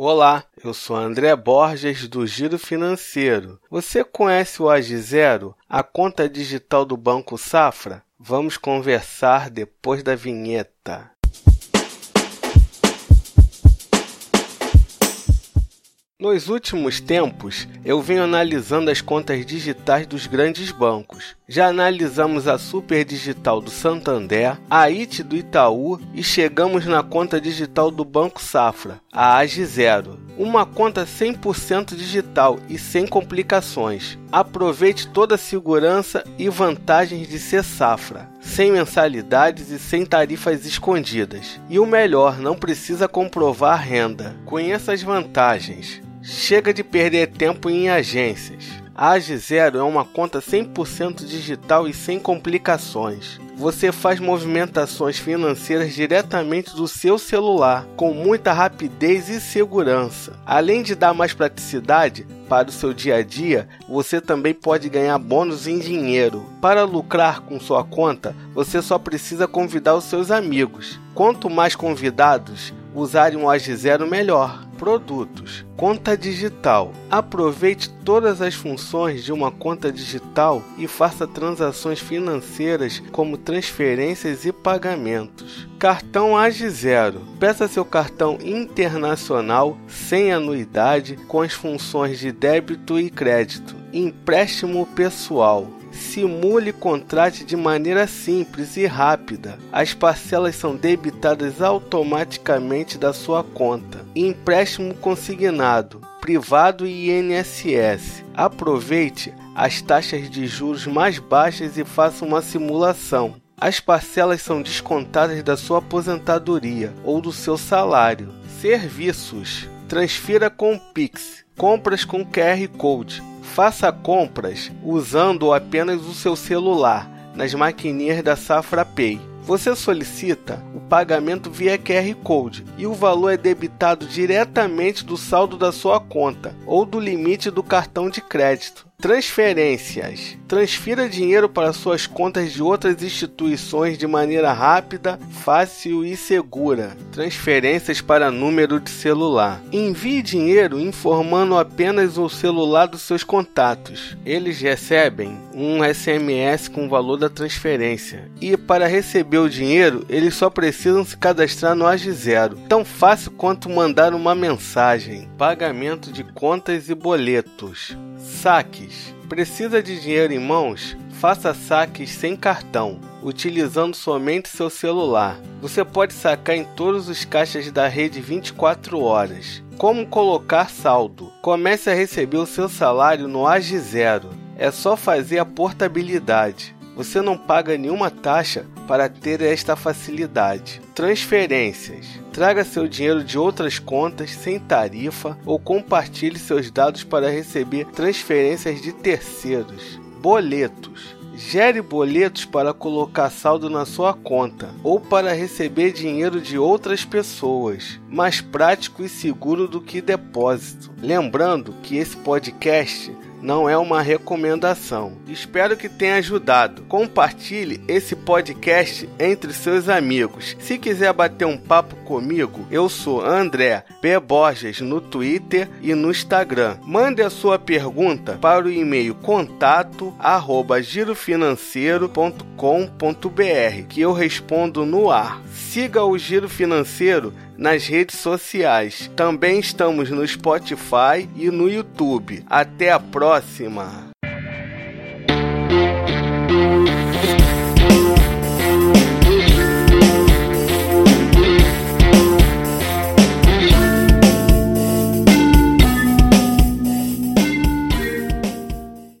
Olá, eu sou André Borges do Giro Financeiro. Você conhece o Age Zero, a conta digital do Banco Safra? Vamos conversar depois da vinheta. Nos últimos tempos, eu venho analisando as contas digitais dos grandes bancos. Já analisamos a Super Digital do Santander, a IT do Itaú e chegamos na conta digital do Banco Safra, a AGE Zero. Uma conta 100% digital e sem complicações. Aproveite toda a segurança e vantagens de ser Safra, sem mensalidades e sem tarifas escondidas. E o melhor, não precisa comprovar renda. Conheça as vantagens. Chega de perder tempo em agências. A AG0 é uma conta 100% digital e sem complicações. Você faz movimentações financeiras diretamente do seu celular, com muita rapidez e segurança. Além de dar mais praticidade para o seu dia a dia, você também pode ganhar bônus em dinheiro. Para lucrar com sua conta, você só precisa convidar os seus amigos. Quanto mais convidados usarem o AG0, melhor produtos. Conta digital. Aproveite todas as funções de uma conta digital e faça transações financeiras como transferências e pagamentos. Cartão AGE Zero. Peça seu cartão internacional sem anuidade com as funções de débito e crédito. Empréstimo pessoal simule e contrate de maneira simples e rápida. As parcelas são debitadas automaticamente da sua conta. Empréstimo consignado, privado e INSS. Aproveite as taxas de juros mais baixas e faça uma simulação. As parcelas são descontadas da sua aposentadoria ou do seu salário. Serviços: transfira com Pix, compras com QR Code Faça compras usando apenas o seu celular nas maquininhas da Safra Pay. Você solicita o pagamento via QR Code e o valor é debitado diretamente do saldo da sua conta ou do limite do cartão de crédito. Transferências. Transfira dinheiro para suas contas de outras instituições de maneira rápida, fácil e segura. Transferências para número de celular. Envie dinheiro informando apenas o celular dos seus contatos. Eles recebem um SMS com o valor da transferência. E para receber o dinheiro, eles só precisam se cadastrar no Age Zero. Tão fácil quanto mandar uma mensagem. Pagamento de contas e boletos. Precisa de dinheiro em mãos? Faça saques sem cartão, utilizando somente seu celular. Você pode sacar em todos os caixas da rede 24 horas. Como colocar saldo? Comece a receber o seu salário no Age Zero. É só fazer a portabilidade. Você não paga nenhuma taxa para ter esta facilidade. Transferências. Traga seu dinheiro de outras contas sem tarifa ou compartilhe seus dados para receber transferências de terceiros. Boletos. Gere boletos para colocar saldo na sua conta ou para receber dinheiro de outras pessoas. Mais prático e seguro do que depósito. Lembrando que esse podcast não é uma recomendação. Espero que tenha ajudado. Compartilhe esse podcast entre seus amigos. Se quiser bater um papo comigo, eu sou André B. Borges no Twitter e no Instagram. Mande a sua pergunta para o e-mail contato girofinanceiro.com.br que eu respondo no ar. Siga o Giro Financeiro nas redes sociais. Também estamos no Spotify e no YouTube. Até a próxima!